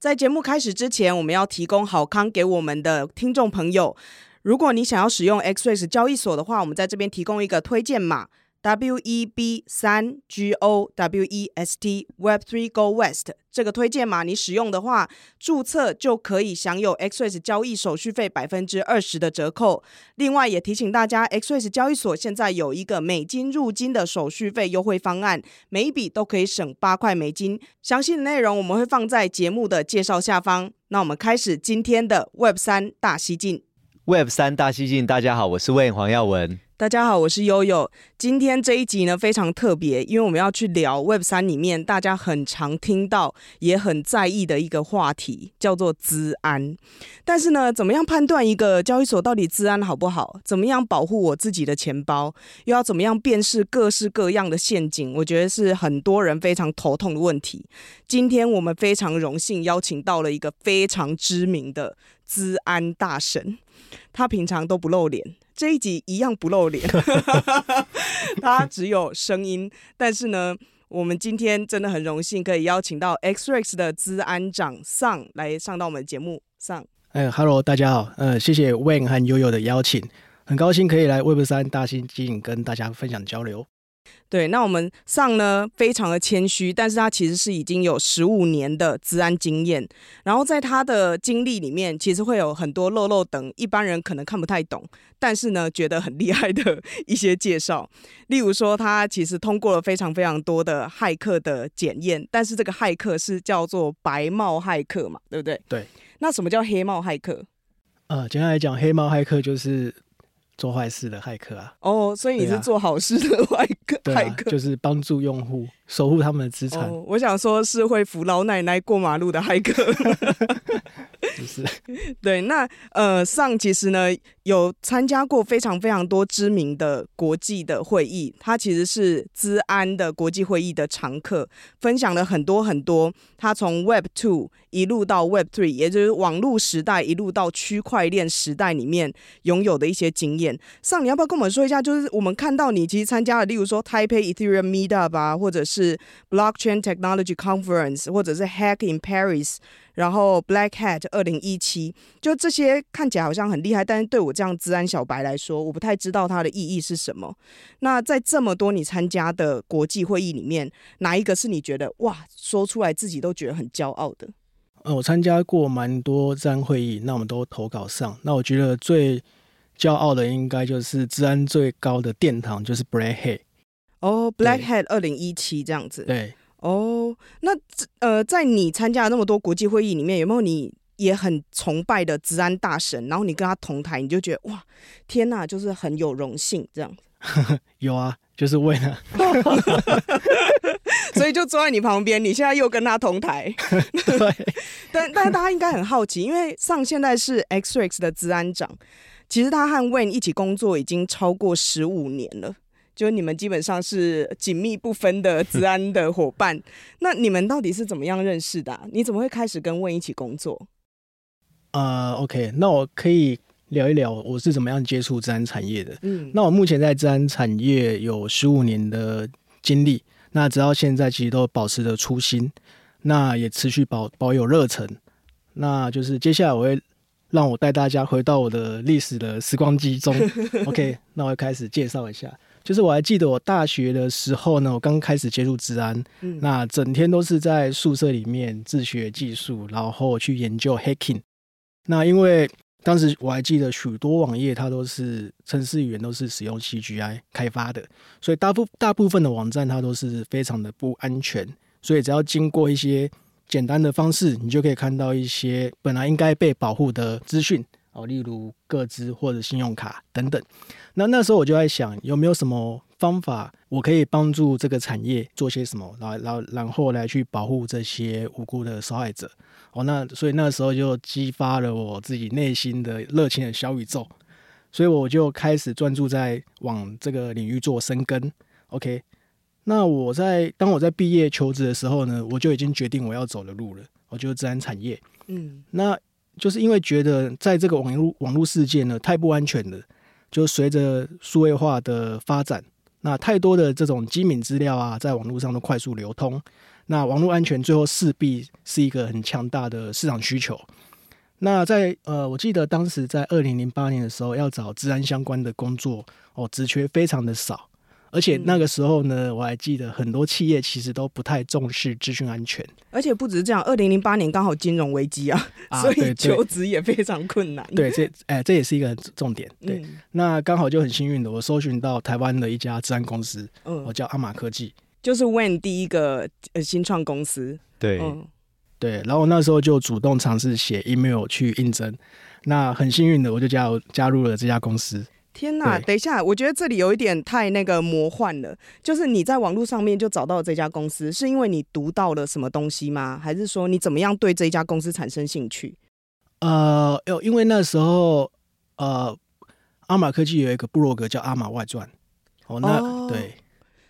在节目开始之前，我们要提供好康给我们的听众朋友。如果你想要使用 XRX 交易所的话，我们在这边提供一个推荐码。W E B 三 G O W E S T Web Three Go West 这个推荐码，你使用的话，注册就可以享有 XREX 交易手续费百分之二十的折扣。另外，也提醒大家，XREX 交易所现在有一个美金入金的手续费优惠方案，每一笔都可以省八块美金。详细的内容我们会放在节目的介绍下方。那我们开始今天的 Web 三大西进。Web 三大西进，大家好，我是 Win 黄耀文。大家好，我是悠悠。今天这一集呢，非常特别，因为我们要去聊 Web 三里面大家很常听到也很在意的一个话题，叫做资安。但是呢，怎么样判断一个交易所到底资安好不好？怎么样保护我自己的钱包？又要怎么样辨识各式各样的陷阱？我觉得是很多人非常头痛的问题。今天我们非常荣幸邀请到了一个非常知名的资安大神，他平常都不露脸。这一集一样不露脸，他只有声音。但是呢，我们今天真的很荣幸可以邀请到 XREX 的资安长 Sun 来上到我们的节目。Sun，哎哈喽，大家好，呃，谢谢 Wayne 和悠悠的邀请，很高兴可以来 Web 三大西进跟大家分享交流。对，那我们上呢非常的谦虚，但是他其实是已经有十五年的治安经验，然后在他的经历里面，其实会有很多漏漏等一般人可能看不太懂，但是呢觉得很厉害的 一些介绍，例如说他其实通过了非常非常多的骇客的检验，但是这个骇客是叫做白帽骇客嘛，对不对？对。那什么叫黑帽骇客？呃，简单来讲，黑帽骇客就是。做坏事的骇客啊！哦，所以你是做好事的骇客，骇客、啊、就是帮助用户守护他们的资产、哦。我想说是会扶老奶奶过马路的骇客。不是，对，那呃，上其实呢有参加过非常非常多知名的国际的会议，他其实是资安的国际会议的常客，分享了很多很多他从 Web Two 一路到 Web Three，也就是网络时代一路到区块链时代里面拥有的一些经验。上，你要不要跟我们说一下？就是我们看到你其实参加了，例如说 Taipei Ethereum Meetup 啊，或者是是 Blockchain Technology Conference，或者是 Hack in Paris，然后 Black Hat 二零一七，就这些看起来好像很厉害，但是对我这样资安小白来说，我不太知道它的意义是什么。那在这么多你参加的国际会议里面，哪一个是你觉得哇，说出来自己都觉得很骄傲的？呃，我参加过蛮多资安会议，那我们都投稿上。那我觉得最骄傲的应该就是资安最高的殿堂，就是 Black Hat 哦、oh，Black Hat 二零一七这样子。对，哦、oh，那呃，在你参加的那么多国际会议里面，有没有你也很崇拜的治安大神？然后你跟他同台，你就觉得哇，天哪，就是很有荣幸这样子。有啊，就是为了，所以就坐在你旁边。你现在又跟他同台，对。但但大家应该很好奇，因为上现在是 XREX 的治安长。其实他和 Wayne 一起工作已经超过十五年了，就你们基本上是紧密不分的治安的伙伴。那你们到底是怎么样认识的啊？你怎么会开始跟 Wayne 一起工作？呃，OK，那我可以聊一聊我是怎么样接触资安产业的。嗯，那我目前在资安产业有十五年的经历，那直到现在其实都保持着初心，那也持续保保有热忱。那就是接下来我会。让我带大家回到我的历史的时光机中。OK，那我开始介绍一下。就是我还记得我大学的时候呢，我刚开始接触治安，嗯，那整天都是在宿舍里面自学技术，然后去研究 hacking。那因为当时我还记得许多网页它都是程式语言都是使用 CGI 开发的，所以大部大部分的网站它都是非常的不安全。所以只要经过一些简单的方式，你就可以看到一些本来应该被保护的资讯哦，例如个资或者信用卡等等。那那时候我就在想，有没有什么方法，我可以帮助这个产业做些什么，然后然后然后来去保护这些无辜的受害者。哦，那所以那时候就激发了我自己内心的热情的小宇宙，所以我就开始专注在往这个领域做深耕。OK，那我在当我在毕业求职的时候呢，我就已经决定我要走的路了，我就自然产业。嗯，那就是因为觉得在这个网络网络世界呢，太不安全了，就随着数位化的发展，那太多的这种机敏资料啊，在网络上都快速流通。那网络安全最后势必是一个很强大的市场需求。那在呃，我记得当时在二零零八年的时候，要找治安相关的工作哦，职缺非常的少，而且那个时候呢，我还记得很多企业其实都不太重视资讯安全。而且不只是这样，二零零八年刚好金融危机啊，啊，所以求职也非常困难。对，这哎、欸，这也是一个重点。对，嗯、那刚好就很幸运的，我搜寻到台湾的一家治安公司，嗯，我叫阿玛科技。就是 Wayne 第一个呃新创公司，对、嗯、对，然后那时候就主动尝试写 email 去应征，那很幸运的我就加入加入了这家公司。天哪，等一下，我觉得这里有一点太那个魔幻了，就是你在网络上面就找到了这家公司，是因为你读到了什么东西吗？还是说你怎么样对这一家公司产生兴趣？呃，有，因为那时候呃，阿玛科技有一个部落格叫阿玛外传，哦，那、哦、对。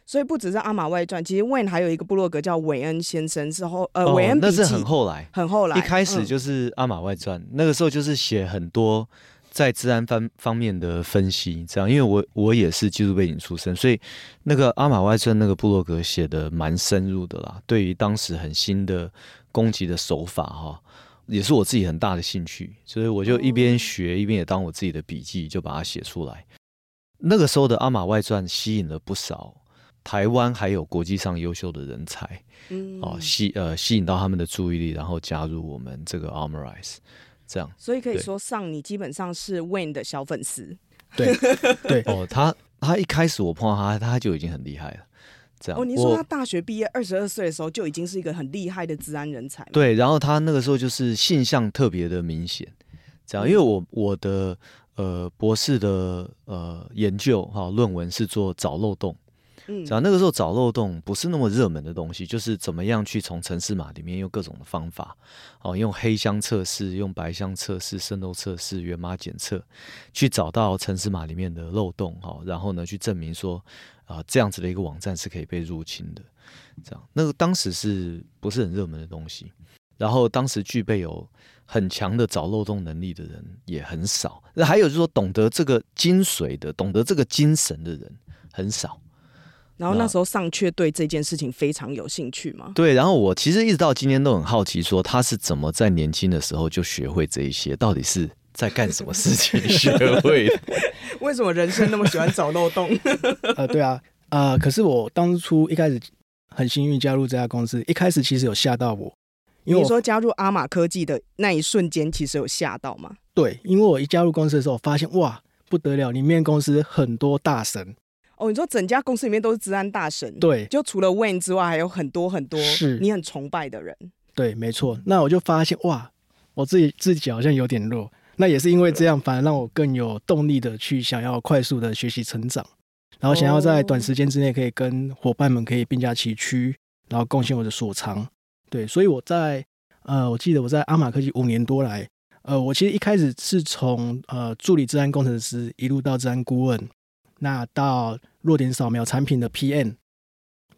所以不只是阿玛外传，其实 Wayne 还有一个部落格叫韦恩先生，是后呃韦恩笔记，那是很后来，很后来。一开始就是阿玛外传，嗯，那个时候就是写很多在治安方方面的分析，这样。因为我我也是技术背景出身，所以那个阿玛外传那个部落格写的蛮深入的啦。对于当时很新的攻击的手法哈，也是我自己很大的兴趣，所以我就一边学一边也当我自己的笔记，就把它写出来。那个时候的阿玛外传吸引了不少。台湾还有国际上优秀的人才，嗯，哦，吸呃吸引到他们的注意力，然后加入我们这个 Armorize，这样。所以可以说，上你基本上是 Wayne 的小粉丝。对 对哦，他他一开始我碰到他，他就已经很厉害了。这样哦，你说他大学毕业二十二岁的时候就已经是一个很厉害的治安人才。对，然后他那个时候就是性向特别的明显，这样，因为我我的呃博士的呃研究哈论文是做找漏洞。嗯，然后那个时候找漏洞不是那么热门的东西，就是怎么样去从程式码里面用各种的方法，哦，用黑箱测试、用白箱测试、渗透测试、源码检测，去找到程式码里面的漏洞，哦，然后呢，去证明说，啊、这样子的一个网站是可以被入侵的，这样，那个当时是不是很热门的东西？然后当时具备有很强的找漏洞能力的人也很少，那还有就是说，懂得这个精髓的、懂得这个精神的人很少。然后那时候尚却对这件事情非常有兴趣嘛？对，然后我其实一直到今天都很好奇，说他是怎么在年轻的时候就学会这一些，到底是在干什么事情 学会的？为什么人生那么喜欢找漏洞？呃，对啊，呃，可是我当初一开始很幸运加入这家公司，一开始其实有吓到我，因为你说加入阿玛科技的那一瞬间，其实有吓到吗？对，因为我一加入公司的时候，发现哇不得了，里面公司很多大神。哦，你说整家公司里面都是治安大神，对，就除了 Wayne 之外，还有很多很多是你很崇拜的人。对，没错。那我就发现，哇，我自己自己好像有点弱。那也是因为这样，反而让我更有动力的去想要快速的学习成长，然后想要在短时间之内可以跟伙伴们可以并驾齐驱，然后贡献我的所长。对，所以我在呃，我记得我在阿玛科技五年多来，呃，我其实一开始是从呃助理治安工程师一路到治安顾问。那到弱点扫描产品的 PM，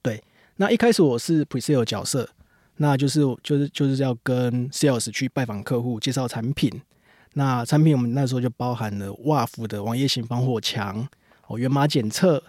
对，那一开始我是 Pre-sale 角色，那就是就是就是要跟 Sales 去拜访客户，介绍产品。那产品我们那时候就包含了 WAF 的网页型防火墙、哦源码检测、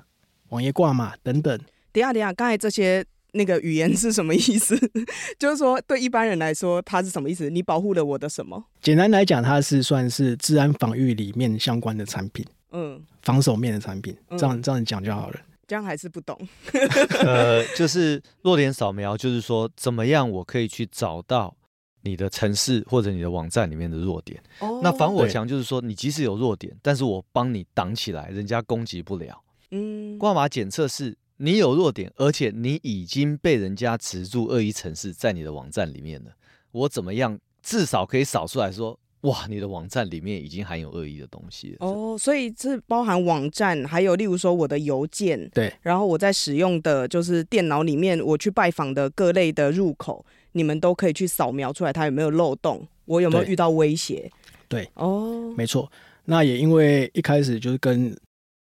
网页挂码等等。等下等下，刚才这些那个语言是什么意思？就是说对一般人来说，它是什么意思？你保护了我的什么？简单来讲，它是算是治安防御里面相关的产品。嗯，防守面的产品，这样这样讲就好了。这样还是不懂。呃，就是弱点扫描，就是说怎么样我可以去找到你的城市或者你的网站里面的弱点。哦。那防火墙就是说，你即使有弱点，但是我帮你挡起来，人家攻击不了。嗯。挂码检测是你有弱点，而且你已经被人家植入恶意城市在你的网站里面了，我怎么样至少可以扫出来说哇，你的网站里面已经含有恶意的东西。哦，所以这包含网站，还有例如说我的邮件，对，然后我在使用的就是电脑里面我去拜访的各类的入口，你们都可以去扫描出来它有没有漏洞，我有没有遇到威胁？对，哦，没错。那也因为一开始就是跟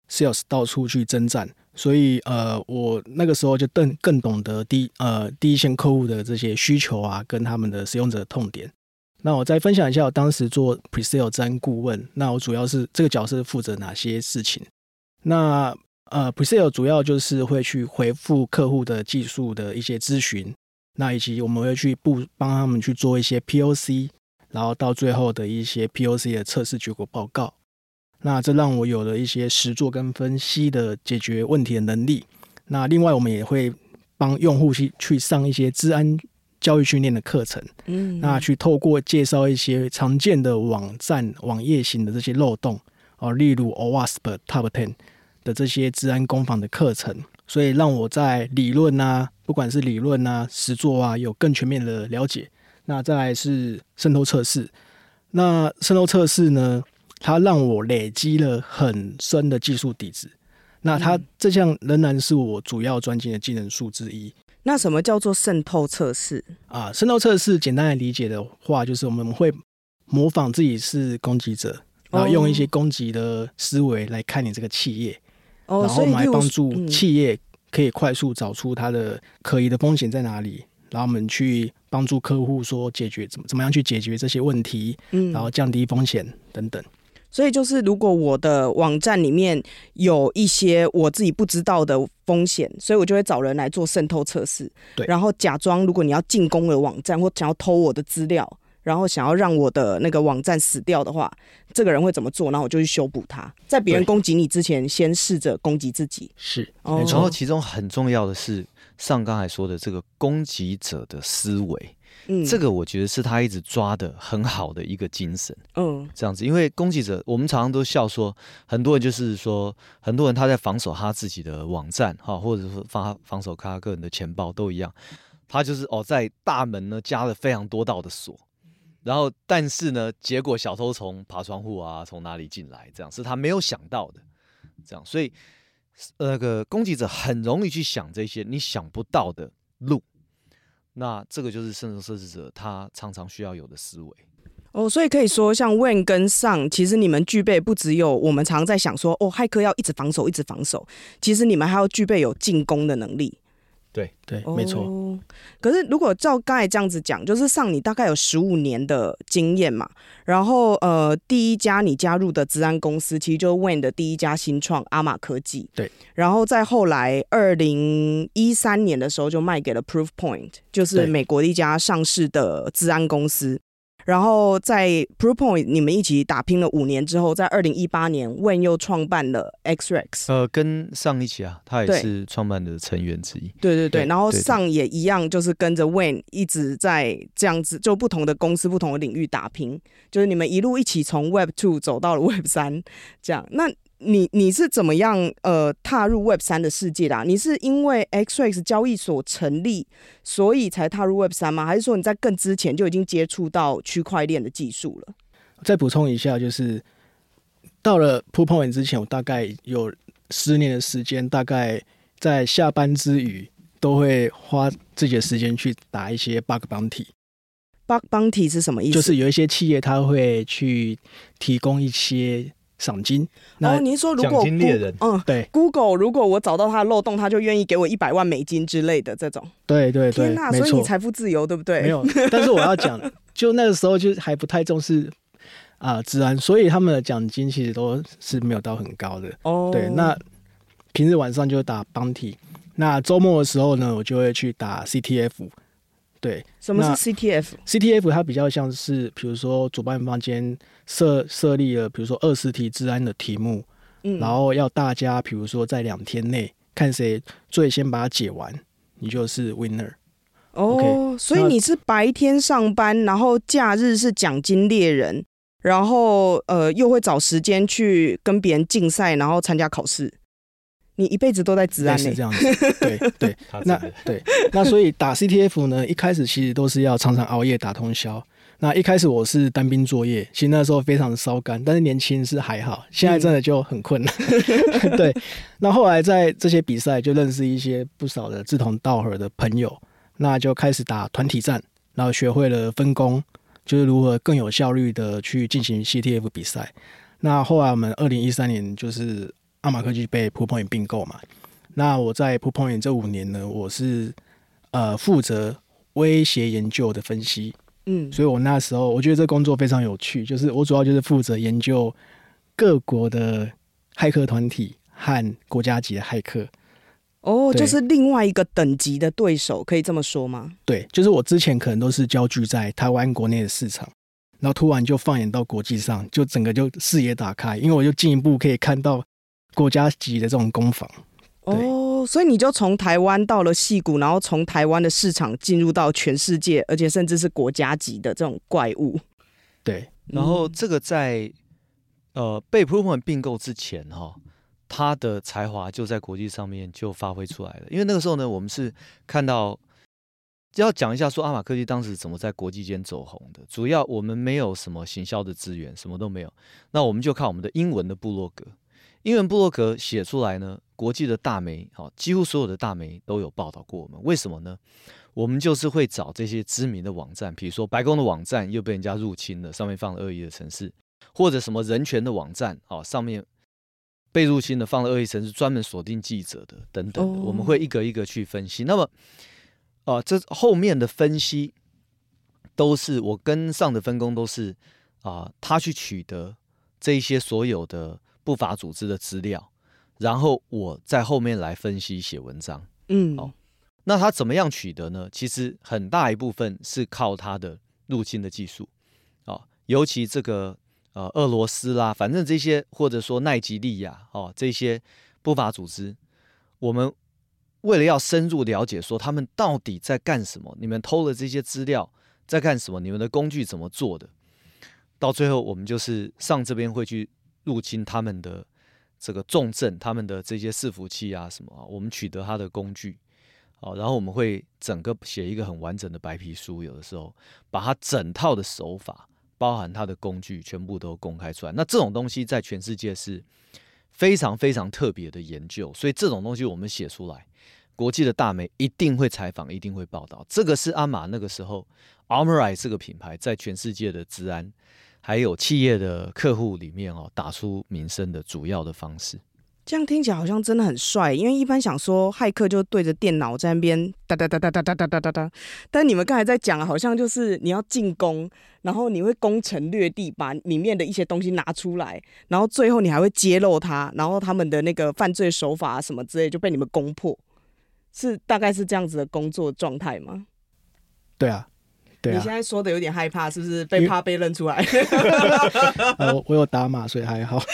sales 到处去征战，所以呃，我那个时候就更更懂得第呃第一线客户的这些需求啊，跟他们的使用者的痛点。那我再分享一下我当时做 Presale 资安顾问，那我主要是这个角色负责哪些事情？那呃 Presale 主要就是会去回复客户的技术的一些咨询，那以及我们会去布帮他们去做一些 POC。然后到最后的一些 POC 的测试结果报告，那这让我有了一些实作跟分析的解决问题的能力。那另外我们也会帮用户去去上一些资安教育训练的课程，嗯，那去透过介绍一些常见的网站网页型的这些漏洞哦，例如 OWASP Top Ten 的这些治安攻防的课程，所以让我在理论啊，不管是理论啊、实作啊，有更全面的了解。那再来是渗透测试，那渗透测试呢，它让我累积了很深的技术底子。那它这项仍然是我主要专精的技能数之一。那什么叫做渗透测试啊？渗透测试简单来理解的话，就是我们会模仿自己是攻击者，然后用一些攻击的思维来看你这个企业，然后来帮助企业可以快速找出它的可疑的风险在哪里。然后我们去帮助客户说解决怎么怎么样去解决这些问题，嗯，然后降低风险等等。所以就是如果我的网站里面有一些我自己不知道的风险，所以我就会找人来做渗透测试，对，然后假装如果你要进攻了网站或想要偷我的资料，然后想要让我的那个网站死掉的话，这个人会怎么做？然后我就去修补它，在别人攻击你之前，先试着攻击自己。是，哦，然后其中很重要的是。上刚才说的这个攻击者的思维，嗯，这个我觉得是他一直抓的很好的一个精神，嗯，这样子，因为攻击者，我们常常都笑说，很多人就是说，很多人他在防守他自己的网站，哈，或者说防防守他个人的钱包都一样，他就是哦，在大门呢加了非常多道的锁，然后但是呢，结果小偷从爬窗户啊，从哪里进来，这样是他没有想到的，这样，所以。那个攻击者很容易去想这些你想不到的路，那这个就是生成设置者他常常需要有的思维。哦，所以可以说，像 Win 跟上其实你们具备不只有我们常在想说，哦，骇客要一直防守，一直防守，其实你们还要具备有进攻的能力。对对，没错。哦，可是如果照刚才这样子讲，就是上你大概有十五年的经验嘛，然后呃，第一家你加入的资安公司，其实就是 Wayne 的第一家新创阿玛科技。对，然后再后来二零一三年的时候，就卖给了 Proofpoint，就是美国的一家上市的资安公司。然后在 Proofpoint 你们一起打拼了五年之后，在二零一八年，Wayne 又创办了 XREX。呃，跟上一起啊，他也是创办的成员之一。对对对，对然后上也一样，就是跟着 Wayne 一直在这样子，就不同的公司、不同的领域打拼，就是你们一路一起从 Web Two 走到了 Web 三，这样那。你你是怎么样呃踏入 Web 三的世界的啊？你是因为 XREX 交易所成立，所以才踏入 Web 三吗？还是说你在更之前就已经接触到区块链的技术了？再补充一下，就是到了 Proofpoint 之前，我大概有十年的时间，大概在下班之余都会花自己的时间去打一些 Bug Bounty。Bug Bounty 是什么意思？就是有一些企业他会去提供一些。赏金，然后您说如果奖金猎人，嗯，对，Google 如果我找到它的漏洞，他就愿意给我一百万美金之类的这种。对对对，天哪，所以你财富自由，对不对？没有，但是我要讲，就那个时候就还不太重视啊，治安，所以他们的奖金其实都是没有到很高的。哦，对，那平日晚上就打 Bounty，那周末的时候呢，我就会去打 CTF。对，什么是 CTF？CTF 它比较像是，比如说主办方间设设立了，比如说二十题治安的题目，嗯，然后要大家，比如说在两天内看谁最先把它解完，你就是 winner。哦，okay, 所以你是白天上班，然后假日是奖金猎人，然后呃又会找时间去跟别人竞赛，然后参加考试。你一辈子都在治安内，是这样子，对 对。那对，那所以打 CTF 呢，一开始其实都是要常常熬夜打通宵。那一开始我是单兵作业，其实那时候非常烧干，但是年轻是还好，现在真的就很困难。嗯、对，那后来在这些比赛就认识一些不少的志同道合的朋友，那就开始打团体战，然后学会了分工，就是如何更有效率的去进行 CTF 比赛。那后来我们二零一三年就是阿玛科技被 Propoint 并购嘛，那我在 Propoint 这五年呢，我是呃负责威胁研究的分析。嗯，所以我那时候我觉得这工作非常有趣，就是我主要就是负责研究各国的骇客团体和国家级的骇客。哦，就是另外一个等级的对手，可以这么说吗？对，就是我之前可能都是焦聚在台湾国内的市场，然后突然就放眼到国际上，就整个就视野打开，因为我就进一步可以看到国家级的这种工坊。哦，所以你就从台湾到了戏谷，然后从台湾的市场进入到全世界，而且甚至是国家级的这种怪物。对，然后这个在呃被 Proofpoint 并购之前哈、哦，他的才华就在国际上面就发挥出来了。因为那个时候呢，我们是看到要讲一下说阿玛科技当时怎么在国际间走红的。主要我们没有什么行销的资源，什么都没有，那我们就靠我们的英文的部落格。英文布洛格写出来呢，国际的大媒，好，几乎所有的大媒都有报道过我们。为什么呢？我们就是会找这些知名的网站，比如说白宫的网站又被人家入侵了，上面放了恶意的城市，或者什么人权的网站，哦，上面被入侵的放了恶意城市，专门锁定记者的等等的，我们会一个一个去分析。那么，啊，这后面的分析都是我跟上的分工都是啊，他去取得这一些所有的。不法组织的资料，然后我在后面来分析写文章。嗯，哦，那他怎么样取得呢？其实很大一部分是靠他的入侵的技术。哦，尤其这个呃俄罗斯啦，反正这些或者说奈及利亚哦这些不法组织，我们为了要深入了解说他们到底在干什么，你们偷了这些资料在干什么，你们的工具怎么做的，到最后我们就是上这边会去。入侵他们的这个重镇，他们的这些伺服器啊什么啊，我们取得他的工具，啊，然后我们会整个写一个很完整的白皮书，有的时候把他整套的手法，包含他的工具，全部都公开出来。那这种东西在全世界是非常非常特别的研究，所以这种东西我们写出来，国际的大媒一定会采访，一定会报道。这个是阿玛那个时候 a r m o r i 这个品牌在全世界的治安。还有企业的客户里面哦，打出名声的主要的方式，这样听起来好像真的很帅。因为一般想说骇客就对着电脑在那边哒哒哒哒哒哒哒哒哒哒，但你们刚才在讲，好像就是你要进攻，然后你会攻城略地，把里面的一些东西拿出来，然后最后你还会揭露他，然后他们的那个犯罪手法什么之类就被你们攻破，是大概是这样子的工作状态吗？对啊。你现在说的有点害怕，是不是被怕被认出来？呃，我有打码，所以还好。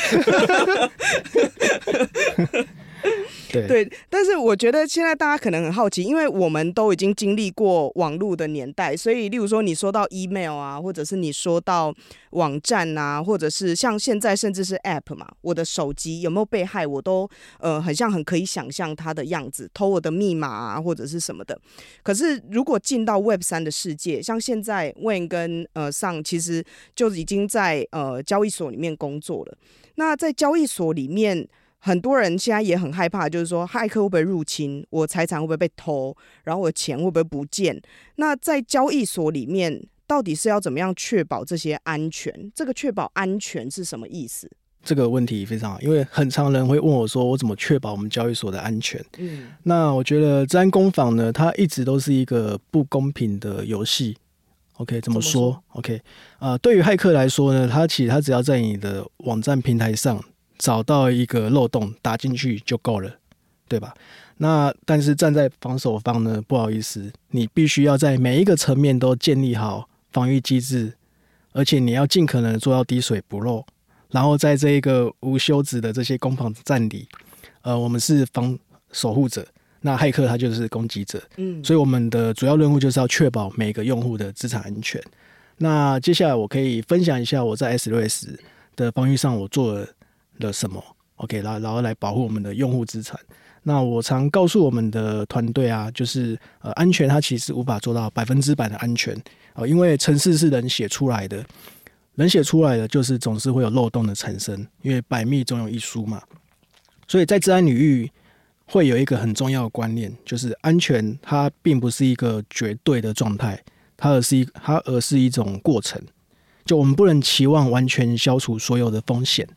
对，但是我觉得现在大家可能很好奇，因为我们都已经经历过网络的年代，所以例如说你说到 email 啊，或者是你说到网站啊，或者是像现在甚至是 app 嘛，我的手机有没有被害，我都呃很像很可以想象它的样子，偷我的密码啊或者是什么的。可是如果进到 Web 三的世界，像现在 Wayne 跟呃上其实就已经在呃交易所里面工作了，那在交易所里面。很多人现在也很害怕，就是说骇客会不会入侵，我财产会不会被偷，然后我的钱会不会不见？那在交易所里面，到底是要怎么样确保这些安全？这个确保安全是什么意思？这个问题非常好，因为很常人会问我说，我怎么确保我们交易所的安全？嗯，那我觉得治安工坊呢，它一直都是一个不公平的游戏。OK，怎么说，怎么说？OK，呃，对于骇客来说呢，他其实他只要在你的网站平台上。找到一个漏洞打进去就够了，对吧？那但是站在防守方呢？不好意思，你必须要在每一个层面都建立好防御机制，而且你要尽可能做到滴水不漏。然后在这一个无休止的这些攻防战里，呃，我们是防守护者，那骇客他就是攻击者。嗯，所以我们的主要任务就是要确保每个用户的资产安全。那接下来我可以分享一下我在 S 六 S 的防御上我做了。了什么？OK，然然后来保护我们的用户资产。那我常告诉我们的团队啊，就是呃，安全它其实无法做到百分之百的安全啊、呃，因为程式是人写出来的，人写出来的就是总是会有漏洞的产生，因为百密总有一疏嘛。所以在治安领域会有一个很重要的观念，就是安全它并不是一个绝对的状态，它而是一它而是一种过程。就我们不能期望完全消除所有的风险，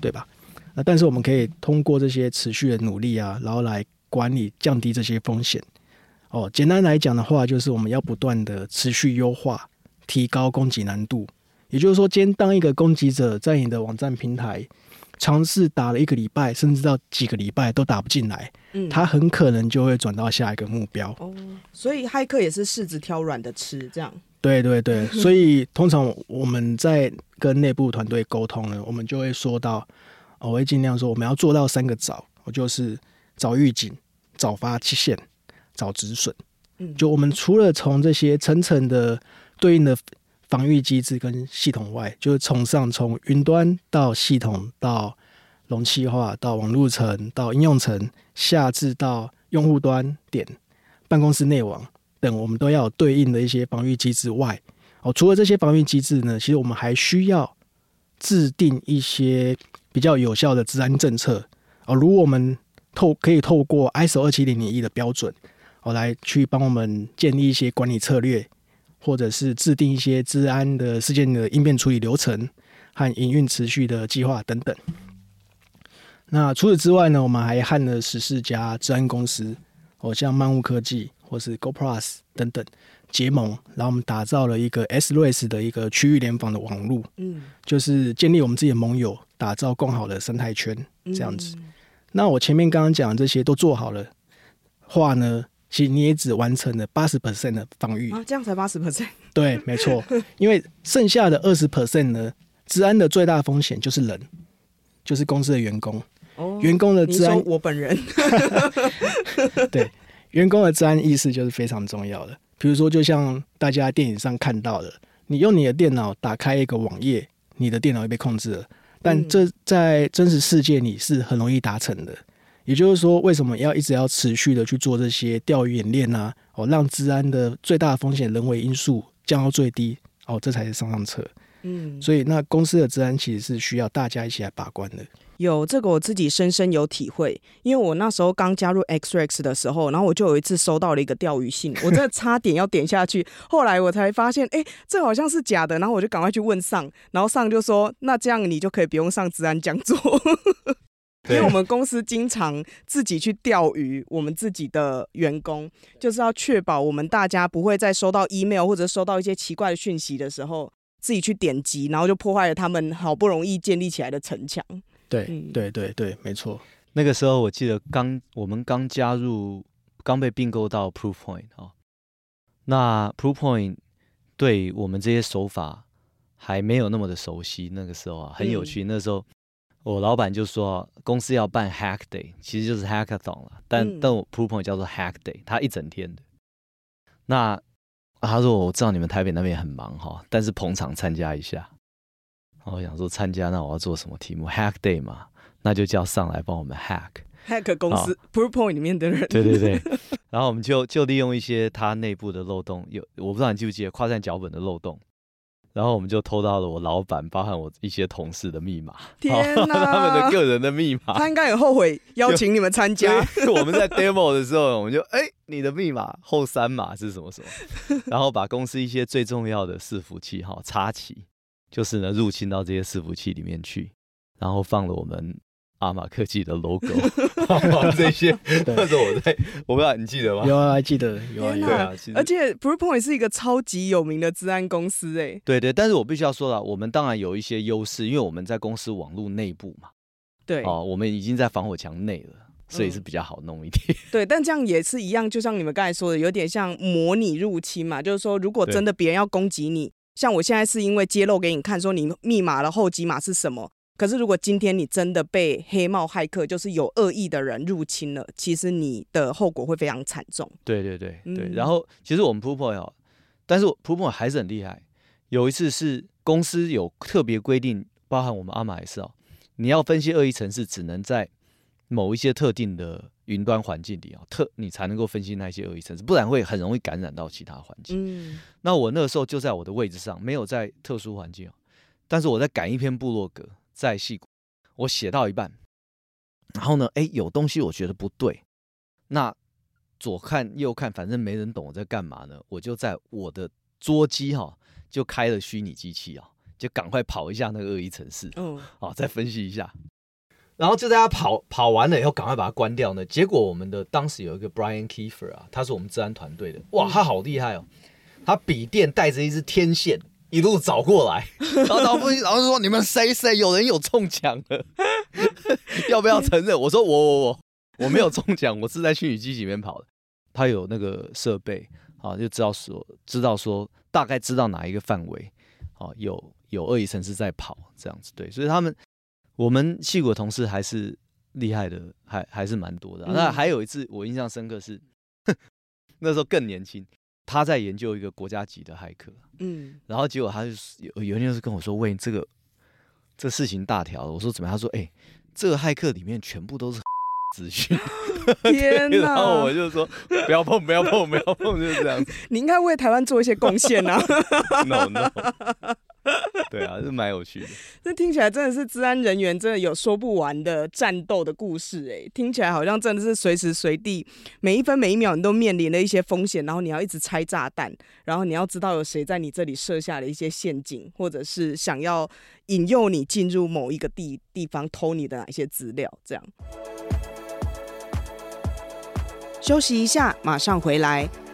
对吧？那但是我们可以通过这些持续的努力啊，然后来管理、降低这些风险。哦，简单来讲的话，就是我们要不断的持续优化，提高攻击难度。也就是说，今天当一个攻击者在你的网站平台尝试打了一个礼拜，甚至到几个礼拜都打不进来，嗯，他很可能就会转到下一个目标。哦，所以骇客也是柿子挑软的吃，这样。对对对，所以通常我们在跟内部团队沟通呢，我们就会说到。我会尽量说，我们要做到三个早，我就是早预警、早发期限、早止损。嗯，就我们除了从这些层层的对应的防御机制跟系统外，就是从上从云端到系统到容器化到网络层到应用层，下至到用户端点办公室内网等，我们都要有对应的一些防御机制外，哦，除了这些防御机制呢，其实我们还需要制定一些。比较有效的治安政策哦，如我们透可以透过 ISO 二七零零一的标准哦，来去帮我们建立一些管理策略，或者是制定一些治安的事件的应变处理流程和营运持续的计划等等。那除此之外呢，我们还和了十四家治安公司哦，像漫雾科技或是 GoPlus 等等。结盟，然后我们打造了一个 S Race 的一个区域联防的网络，嗯，就是建立我们自己的盟友，打造更好的生态圈，这样子。嗯、那我前面刚刚讲的这些都做好了话呢，其实你也只完成了八十 percent 的防御啊，这样才八十 percent？对，没错，因为剩下的二十 percent 呢，治安的最大风险就是人，就是公司的员工，哦，员工的治安，我本人，对，员工的治安意识就是非常重要的。比如说，就像大家电影上看到的，你用你的电脑打开一个网页，你的电脑会被控制了。但这在真实世界里是很容易达成的。也就是说，为什么要一直要持续的去做这些钓鱼演练呢？哦，让治安的最大风险人为因素降到最低，哦，这才是上上策。嗯，所以那公司的治安其实是需要大家一起来把关的。有这个我自己深深有体会，因为我那时候刚加入 XREX 的时候，然后我就有一次收到了一个钓鱼信，我真的 差点要点下去，后来我才发现，哎，这好像是假的，然后我就赶快去问上，然后上就说，那这样你就可以不用上治安讲座，因为我们公司经常自己去钓鱼，我们自己的员工就是要确保我们大家不会再收到 email 或者收到一些奇怪的讯息的时候，自己去点击，然后就破坏了他们好不容易建立起来的城墙。对对对对，没错。那个时候我记得刚我们刚加入，刚被并购到 Proofpoint 哦。那 Proofpoint 对我们这些手法还没有那么的熟悉。那个时候啊，很有趣。嗯、那时候我老板就说公司要办 Hack Day，其实就是 Hackathon 了。但、嗯、但我 Proofpoint 叫做 Hack Day，他一整天的。那他说我知道你们台北那边很忙哈，但是捧场参加一下。我想说参加，那我要做什么题目？Hack Day 嘛，那就叫上来帮我们 Hack Hack 公司 Proofpoint 里面的人。对对对，然后我们就就利用一些他内部的漏洞，有我不知道你记不记得跨站脚本的漏洞，然后我们就偷到了我老板，包含我一些同事的密码，天哪，他们的个人的密码。他应该很后悔邀请你们参加。我们在 Demo 的时候，我们就哎、欸，你的密码后三码是什么什么，然后把公司一些最重要的伺服器哈插齐。就是呢，入侵到这些伺服器里面去，然后放了我们阿玛科技的 logo，这些。那时候我在，我不知道你记得吗？有啊，还记得，有啊，有啊。而且 Proofpoint 是一个超级有名的治安公司，哎。对对，但是我必须要说了，我们当然有一些优势，因为我们在公司网络内部嘛。对。哦，我们已经在防火墙内了，所以是比较好弄一点。嗯、对，但这样也是一样，就像你们刚才说的，有点像模拟入侵嘛，就是说，如果真的别人要攻击你。像我现在是因为揭露给你看，说你密码的后几码是什么。可是如果今天你真的被黑帽骇客，就是有恶意的人入侵了，其实你的后果会非常惨重。对对对对。嗯、然后其实我们 Proofpoint，但是 Proofpoint 还是很厉害。有一次是公司有特别规定，包含我们阿玛也是哦，你要分析恶意程式，只能在某一些特定的云端环境里啊，特你才能够分析那些恶意程式，不然会很容易感染到其他环境。嗯，那我那个时候就在我的位置上，没有在特殊环境，但是我在赶一篇部落格，在戏谷，我写到一半，然后呢，哎，有东西我觉得不对，那左看右看，反正没人懂我在干嘛呢，我就在我的桌机哈，就开了虚拟机器啊，就赶快跑一下那个恶意程式，嗯，好，再分析一下。然后就在他跑跑完了以后，赶快把它关掉呢。结果我们的当时有一个 Brian Kiefer 啊，他是我们治安团队的，哇，他好厉害哦！他笔电带着一支天线一路找过来，然后然后然后说：“你们谁谁有人有中奖了？要不要承认？”我说：“我我我我没有中奖，我是在虚拟机里面跑的。”他有那个设备啊，就知道说知道说大概知道哪一个范围啊有有恶意城市在跑这样子，对，所以他们。我们戏骨的同事还是厉害的，还还是蛮多的、啊。那还有一次我印象深刻是，那时候更年轻，他在研究一个国家级的骇客，嗯，然后结果他就有有一天是跟我说：“喂，这个这事情大条了。”我说：“怎么样？”他说：“哎、欸，这个骇客里面全部都是 资讯。”天哪！然后我就说：“不要碰，不要碰，不要碰，就是这样子。”你应该为台湾做一些贡献啊！No No。对啊，是蛮有趣的。这听起来真的是治安人员真的有说不完的战斗的故事哎，听起来好像真的是随时随地每一分每一秒你都面临了一些风险，然后你要一直拆炸弹，然后你要知道有谁在你这里设下了一些陷阱，或者是想要引诱你进入某一个地地方偷你的哪些资料，这样。休息一下，马上回来。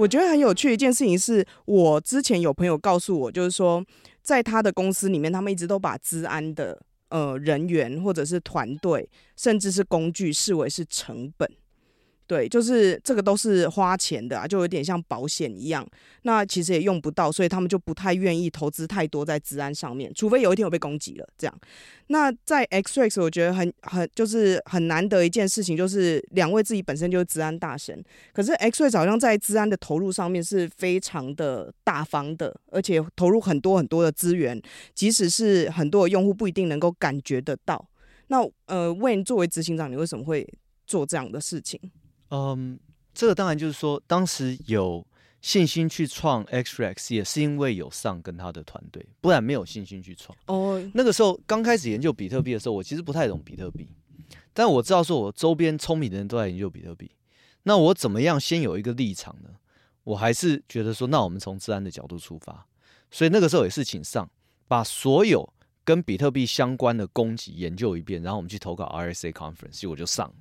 我觉得很有趣一件事情是，我之前有朋友告诉我，就是说，在他的公司里面，他们一直都把治安的呃人员或者是团队，甚至是工具视为是成本。对，就是这个都是花钱的啊，就有点像保险一样。那其实也用不到，所以他们就不太愿意投资太多在治安上面，除非有一天我被攻击了这样。那在 XREX，我觉得很很就是很难得一件事情，就是两位自己本身就是治安大神，可是 XREX 好像在治安的投入上面是非常的大方的，而且投入很多很多的资源，即使是很多的用户不一定能够感觉得到。那呃，Wayne 作为执行长，你为什么会做这样的事情？嗯，这个当然就是说，当时有信心去创 XREX，也是因为有上跟他的团队，不然没有信心去创。哦，那个时候刚开始研究比特币的时候，我其实不太懂比特币，但我知道说，我周边聪明的人都在研究比特币。那我怎么样先有一个立场呢？我还是觉得说，那我们从治安的角度出发，所以那个时候也是请上，把所有跟比特币相关的攻击研究一遍，然后我们去投稿 RSA Conference，所以我就上了。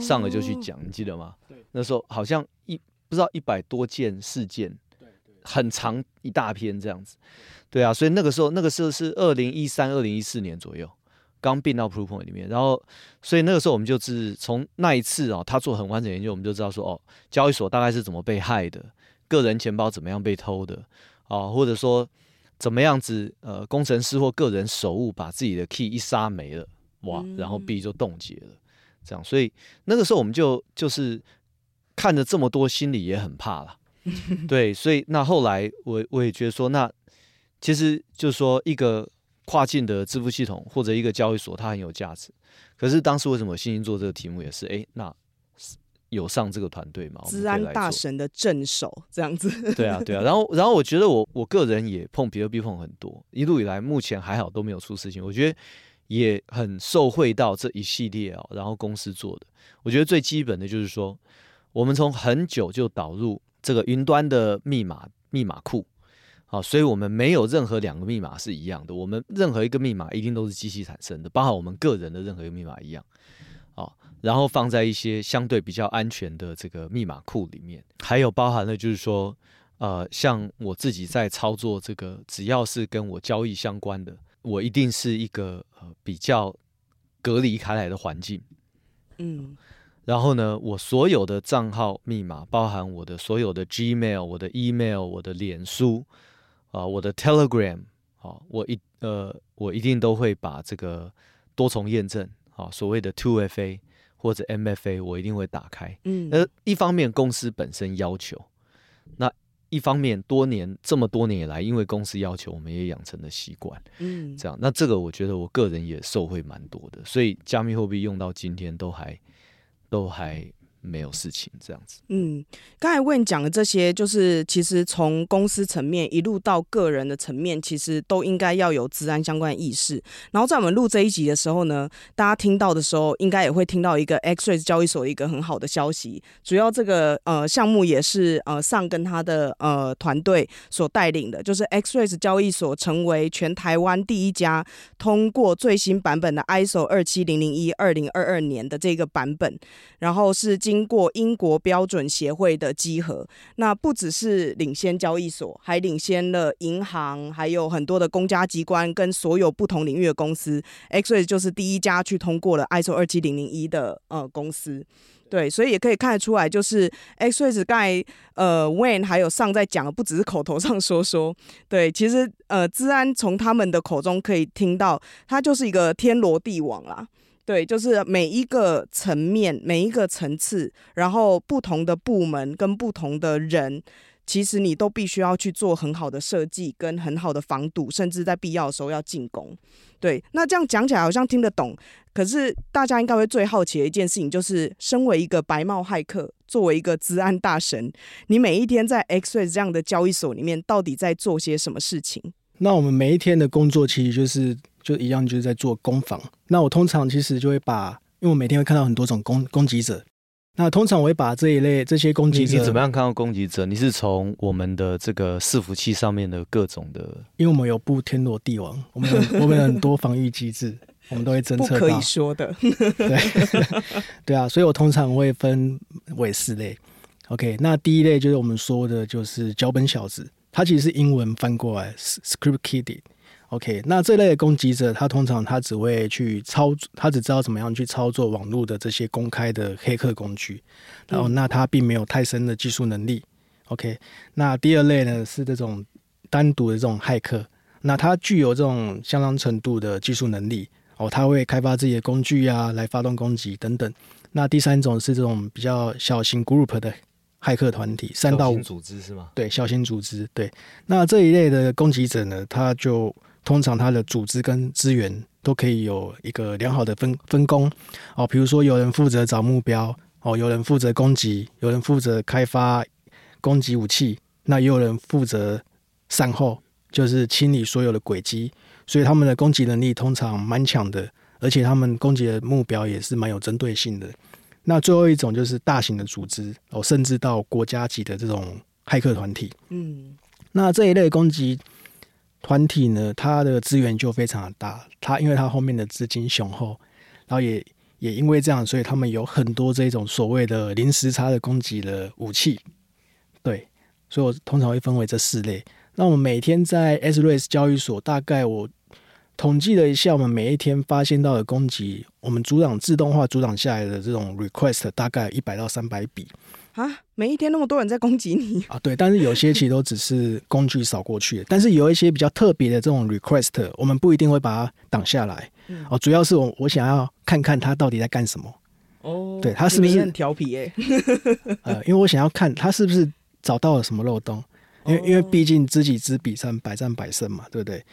上了就去讲，你记得吗？对，那时候好像一不知道一百多件事件，对，很长一大篇这样子，对。啊，所以那个时候那个时候是二零一三、二零一四年左右，刚并到 Proofpoint 里面，然后所以那个时候我们就是从那一次啊，他做很完整研究，我们就知道说哦，交易所大概是怎么被害的，个人钱包怎么样被偷的啊，或者说怎么样子呃，工程师或个人手误把自己的 key 一杀没了，哇，然后币就冻结了。这样，所以那个时候我们就就是看着这么多，心里也很怕了。对，所以那后来我我也觉得说，那其实就是说一个跨境的支付系统或者一个交易所，它很有价值。可是当时为什么我信心做这个题目，也是哎，那有上这个团队吗？治安大神的镇守这样子。对啊，对啊。然后，然后我觉得我我个人也碰比特币碰很多，一路以来目前还好都没有出事情。我觉得。也很受惠到这一系列哦，然后公司做的，我觉得最基本的就是说，我们从很久就导入这个云端的密码密码库，好，所以我们没有任何两个密码是一样的，我们任何一个密码一定都是机器产生的，包含我们个人的任何一个密码一样，好，然后放在一些相对比较安全的这个密码库里面，还有包含了就是说，呃，像我自己在操作这个，只要是跟我交易相关的。我一定是一个呃比较隔离开来的环境，嗯，然后呢，我所有的账号密码，包含我的所有的 Gmail、我的 email、我的脸书啊、呃、我的 Telegram，好，我一呃，我一定都会把这个多重验证，好，所谓的 Two FA 或者 MFA，我一定会打开。嗯，呃，一方面公司本身要求，那一方面多年这么多年以来，因为公司要求，我们也养成了习惯。嗯，这样，那这个我觉得我个人也受惠蛮多的，所以加密货币用到今天都还。都还没有事情这样子。嗯，刚才问讲的这些，就是其实从公司层面一路到个人的层面，其实都应该要有资安相关意识。然后在我们录这一集的时候呢，大家听到的时候，应该也会听到一个 XREX 交易所一个很好的消息。主要这个呃项目也是呃上跟他的呃团队所带领的，就是 XREX 交易所成为全台湾第一家通过最新版本的 ISO 二七零零一二零二二年的这个版本，然后是进经过英国标准协会的稽核，那不只是领先交易所，还领先了银行，还有很多的公家机关跟所有不同领域的公司。XREX 就是第一家去通过了 ISO 二七零零一的呃公司，对，所以也可以看得出来，就是 XREX 刚才呃，Wayn 还有上在讲的，不只是口头上说说，对，其实呃资安从他们的口中可以听到，它就是一个天罗地网啦。对，就是每一个层面、每一个层次，然后不同的部门跟不同的人，其实你都必须要去做很好的设计跟很好的防堵，甚至在必要的时候要进攻。对，那这样讲起来好像听得懂，可是大家应该会最好奇的一件事情，就是身为一个白帽骇客，作为一个资安大神，你每一天在 XREX 这样的交易所里面，到底在做些什么事情？那我们每一天的工作其实就是。就一样，就是在做攻防。那我通常其实就会把，因为我每天会看到很多种攻攻击者。那通常我会把这一类这些攻击者，你怎么样看到攻击者？你是从我们的这个伺服器上面的各种的，因为我们有布天罗地网，我们有我们有很多防御机制，我们都会侦测到。不可以说的。对对啊，所以我通常会分为四类。OK，那第一类就是我们说的，就是脚本小子，它其实是英文翻过来，script kiddie。OK，那这类的攻击者，他通常他只会去操作，他只知道怎么样去操作网络的这些公开的黑客工具，然后那他并没有太深的技术能力。OK，那第二类呢是这种单独的这种骇客，那他具有这种相当程度的技术能力哦，他会开发自己的工具啊，来发动攻击等等。那第三种是这种比较小型 group 的骇客团体，三到五组织是吗？对，小型组织。对，那这一类的攻击者呢，他就通常它的组织跟资源都可以有一个良好的分分工哦，比如说有人负责找目标哦，有人负责攻击，有人负责开发攻击武器，那也有人负责善后，就是清理所有的轨迹，所以他们的攻击能力通常蛮强的，而且他们攻击的目标也是蛮有针对性的。那最后一种就是大型的组织哦，甚至到国家级的这种骇客团体，嗯，那这一类攻击。团体呢，它的资源就非常的大，它因为它后面的资金雄厚，然后也也因为这样，所以他们有很多这种所谓的零时差的攻击的武器，对，所以我通常会分为这四类。那我们每天在 S R S 交易所，大概我统计了一下，我们每一天发现到的攻击，我们组长自动化组长下来的这种 request 大概一百到三百笔。啊，每一天那么多人在攻击你 啊？对，但是有些其实都只是工具扫过去的，但是有一些比较特别的这种 request，我们不一定会把它挡下来。嗯、哦，主要是我我想要看看他到底在干什么。哦，对他是不是很调皮？哎，呃，因为我想要看他是不是找到了什么漏洞，因为、哦、因为毕竟知己知彼，才百战百胜嘛，对不对？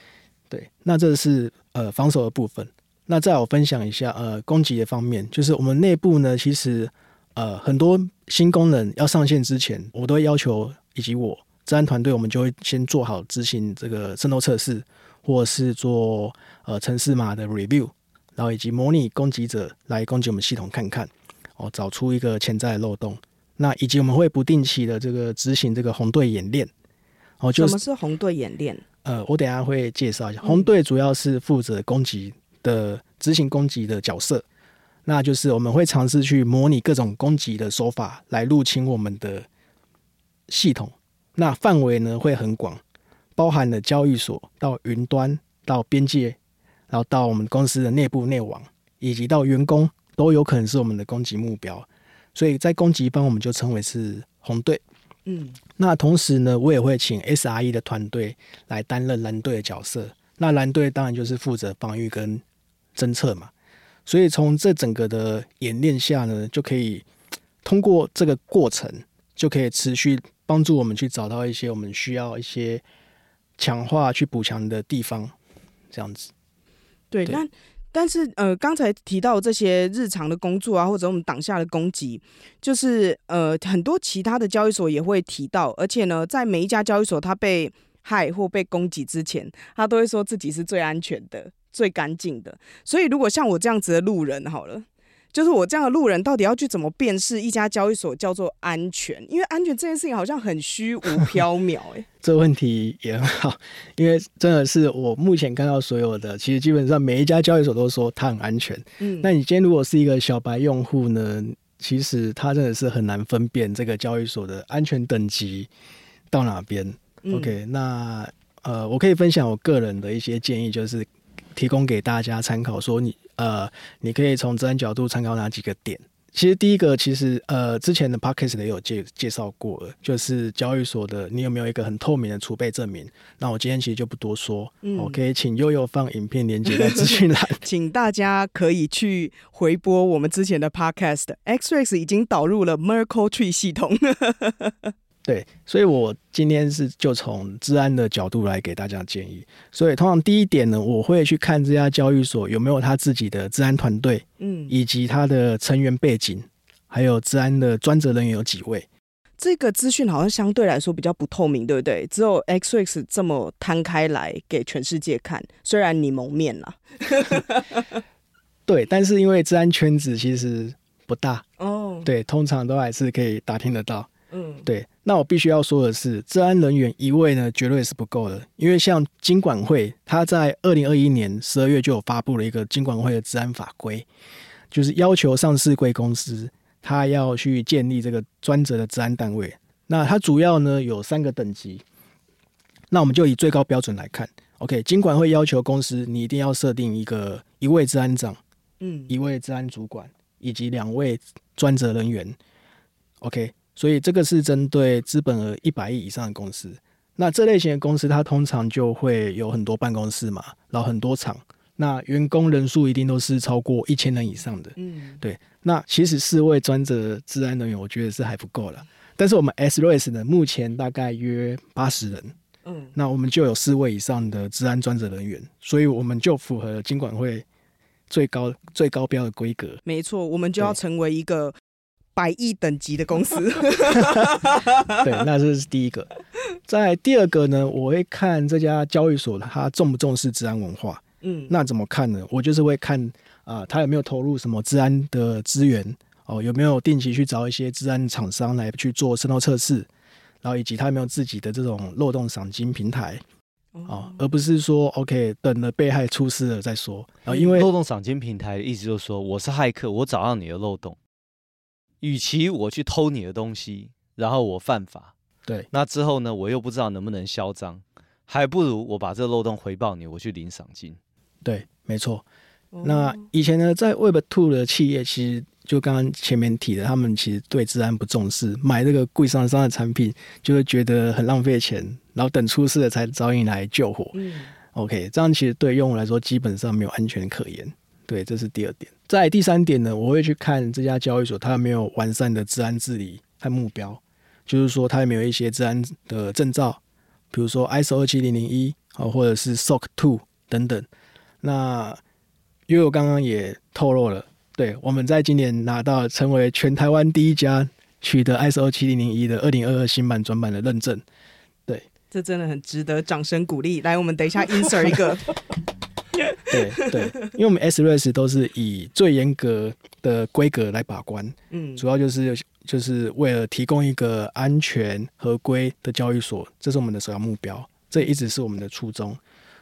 对，那这是呃防守的部分。那再我分享一下呃攻击的方面，就是我们内部呢，其实。呃，很多新功能要上线之前，我都会要求以及我治安团队，我们就会先做好执行这个渗透测试，或者是做呃城市码的 review，然后以及模拟攻击者来攻击我们系统看看，哦，找出一个潜在的漏洞。那以及我们会不定期的这个执行这个红队演练。哦，就是，什么是红队演练？呃，我等下会介绍一下。红队主要是负责攻击的执行攻击的角色。那就是我们会尝试去模拟各种攻击的手法来入侵我们的系统。那范围呢会很广，包含了交易所到云端到边界，然后到我们公司的内部内网，以及到员工都有可能是我们的攻击目标。所以在攻击方我们就称为是红队。嗯，那同时呢，我也会请 SRE 的团队来担任蓝队的角色。那蓝队当然就是负责防御跟侦测嘛。所以从这整个的演练下呢，就可以通过这个过程，就可以持续帮助我们去找到一些我们需要一些强化去补强的地方，这样子。对，那但是呃，刚才提到这些日常的工作啊，或者我们挡下的攻击，就是呃，很多其他的交易所也会提到，而且呢，在每一家交易所它被害或被攻击之前，他都会说自己是最安全的。最干净的，所以如果像我这样子的路人好了，就是我这样的路人，到底要去怎么辨识一家交易所叫做安全？因为安全这件事情好像很虚无 缥缈，哎，这问题也很好，因为真的是我目前看到所有的，其实基本上每一家交易所都说它很安全。嗯，那你今天如果是一个小白用户呢，其实他真的是很难分辨这个交易所的安全等级到哪边。嗯、OK，那呃，我可以分享我个人的一些建议，就是。提供给大家参考，说你呃，你可以从资安角度参考哪几个点？其实第一个，其实呃，之前的 podcast 也有介介绍过了，就是交易所的你有没有一个很透明的储备证明？那我今天其实就不多说，嗯，我可以请悠悠放影片连接在资讯栏，请大家可以去回播我们之前的 podcast。XREX 已经导入了 Merkle Tree 系统。对，所以我今天是就从治安的角度来给大家建议。所以通常第一点呢，我会去看这家交易所有没有他自己的治安团队，嗯，以及他的成员背景，还有治安的专责人员有几位。这个资讯好像相对来说比较不透明，对不对？只有 XREX 这么摊开来给全世界看，虽然你蒙面了。对，但是因为治安圈子其实不大哦，对，通常都还是可以打听得到。嗯，对。那我必须要说的是，治安人员一位呢，绝对是不够的。因为像金管会，他在二零二一年十二月就有发布了一个金管会的治安法规，就是要求上市贵公司，他要去建立这个专责的治安单位。那它主要呢有三个等级。那我们就以最高标准来看，OK，金管会要求公司你一定要设定一个一位治安长，嗯，一位治安主管以及两位专责人员，OK。所以这个是针对资本额一百亿以上的公司。那这类型的公司，它通常就会有很多办公室嘛，然后很多厂，那员工人数一定都是超过一千人以上的。嗯，对。那其实四位专责治安人员，我觉得是还不够了。但是我们 XREX 呢，目前大概约八十人。嗯，那我们就有四位以上的治安专责人员，所以我们就符合金管会最高最高标的规格。没错，我们就要成为一个。百亿等级的公司，对，那这是第一个。在第二个呢，我会看这家交易所它重不重视治安文化。嗯，那怎么看呢？我就是会看啊、呃，他有没有投入什么治安的资源哦，有没有定期去找一些治安厂商来去做渗透测试，然后以及他有没有自己的这种漏洞赏金平台哦，哦，而不是说 OK 等了被害出事了再说。然后因为漏洞赏金平台的意思就是说，我是骇客，我找到你的漏洞。与其我去偷你的东西，然后我犯法，对，那之后呢，我又不知道能不能销赃，还不如我把这个漏洞回报你，我去领赏金。对，没错。那以前呢，在 Web Two 的企业，其实就刚刚前面提的，他们其实对治安不重视，买这个贵上商的产品，就会觉得很浪费钱，然后等出事了才找你来救火。嗯，OK，这样其实对用户来说，基本上没有安全可言。对，这是第二点。在第三点呢，我会去看这家交易所它有没有完善的治安治理和目标，就是说它有没有一些治安的证照，比如说 ISO 二七零零一啊，或者是 SOC two 等等。那因为我刚刚也透露了，对，我们在今年拿到成为全台湾第一家取得 ISO 二七零零一的二零二二新版转版的认证。对，这真的很值得掌声鼓励。来，我们等一下 insert 一个。对对，因为我们 XREX 都是以最严格的规格来把关，嗯，主要就是就是为了提供一个安全合规的交易所，这是我们的首要目标，这一直是我们的初衷。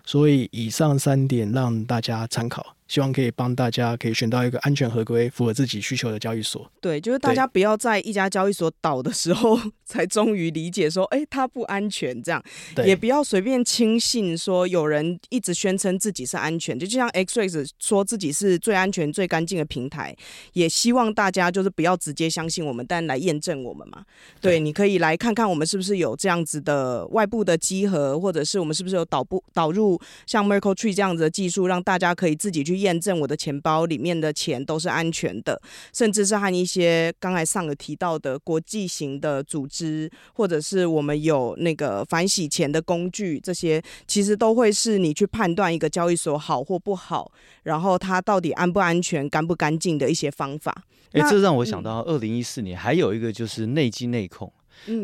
所以以上三点让大家参考，希望可以帮大家可以选到一个安全合规、符合自己需求的交易所。对，就是大家不要在一家交易所倒的时候才终于理解说，哎，它不安全这样。对，也不要随便轻信说有人一直宣称自己是安全，就就像 XREX 说自己是最安全、最干净的平台，也希望大家就是不要直接相信我们，但来验证我们嘛。对，对，你可以来看看我们是不是有这样子的外部的集合，或者是我们是不是有导不导入像 Merkle Tree 这样子的技术，让大家可以自己去。验证我的钱包里面的钱都是安全的，甚至是和一些刚才上个提到的国际型的组织，或者是我们有那个反洗钱的工具，这些其实都会是你去判断一个交易所好或不好，然后它到底安不安全、干不干净的一些方法。哎、欸，这让我想到二零一四年还有一个就是内机内控。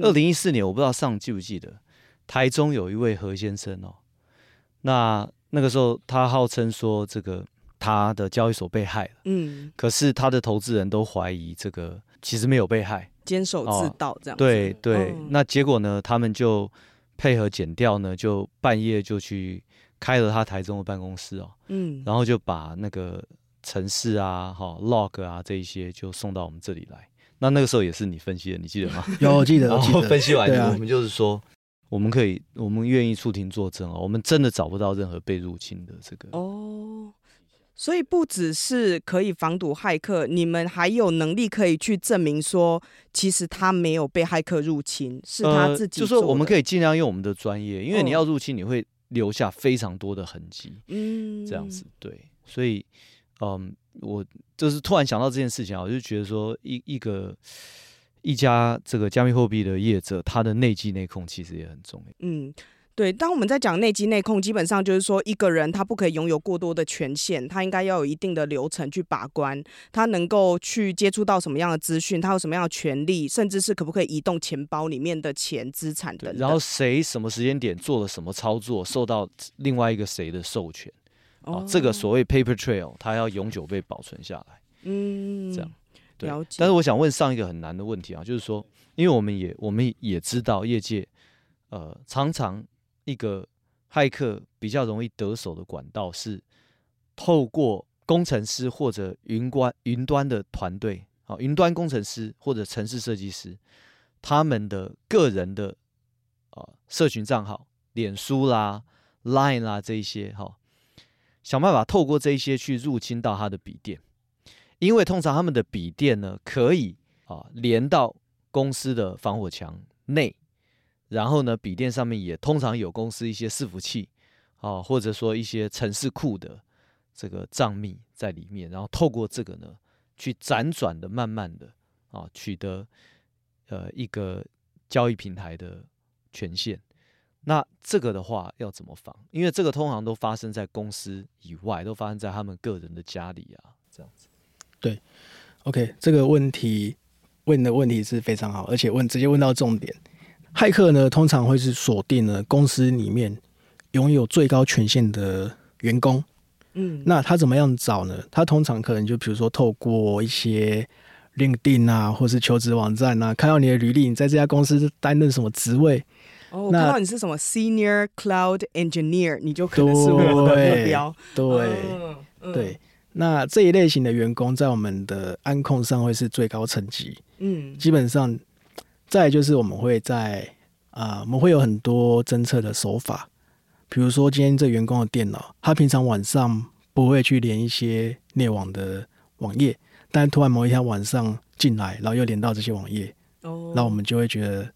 二零一四年我不知道上记不记得，台中有一位何先生哦，那那个时候他号称说这个。他的交易所被害了，嗯，可是他的投资人都怀疑这个其实没有被害，坚守自盗这样子。对对，哦、那结果呢，他们就配合剪掉呢，就半夜就去开了他台中的办公室哦，嗯，然后就把那个城市啊、哈 log 啊这一些就送到我们这里来。那那个时候也是你分析的，你记得吗？有，记得。然后分析完，我们就是说，我们可以，我们愿意出庭作证哦，我们真的找不到任何被入侵的这个哦。所以不只是可以防堵骇客，你们还有能力可以去证明说，其实他没有被骇客入侵，是他自己。呃、就说我们可以尽量用我们的专业，因为你要入侵，你会留下非常多的痕迹。嗯，这样子对。所以，嗯，我就是突然想到这件事情啊，我就觉得说一，一一个一家这个加密货币的业者，他的内稽内控其实也很重要。嗯。对，当我们在讲内机内控，基本上就是说，一个人他不可以拥有过多的权限，他应该要有一定的流程去把关，他能够去接触到什么样的资讯，他有什么样的权利，甚至是可不可以移动钱包里面的钱资产的。然后谁什么时间点做了什么操作，受到另外一个谁的授权，哦，哦，这个所谓 paper trail，它要永久被保存下来。嗯，这样。但是我想问上一个很难的问题啊，就是说，因为我们也我们也知道业界，呃，常常。一个骇客比较容易得手的管道是透过工程师或者云端云端的团队，啊，云端工程师或者城市设计师，他们的个人的啊社群账号，脸书啦、Line 啦这一些，哈，想办法透过这一些去入侵到他的笔电，因为通常他们的笔电呢可以啊连到公司的防火墙内。然后呢，笔电上面也通常有公司一些伺服器，啊，或者说一些城市库的这个账密在里面，然后透过这个呢，去辗转的、慢慢的啊，取得呃一个交易平台的权限。那这个的话要怎么防？因为这个通常都发生在公司以外，都发生在他们个人的家里啊，这样子。对，OK，这个问题问的问题是非常好，而且问直接问到重点。骇客呢，通常会是锁定了公司里面拥有最高权限的员工。嗯，那他怎么样找呢？他通常可能就比如说透过一些 LinkedIn 啊，或是求职网站啊，看到你的履历，你在这家公司担任什么职位？哦，那看到你是什么 Senior Cloud Engineer，你就可能是我的目标。对，对。那这一类型的员工在我们的安控上会是最高层级。嗯，基本上。再就是我们会在啊、呃，我们会有很多侦测的手法，比如说今天这员工的电脑，他平常晚上不会去连一些内网的网页，但突然某一天晚上进来，然后又连到这些网页，哦，那我们就会觉得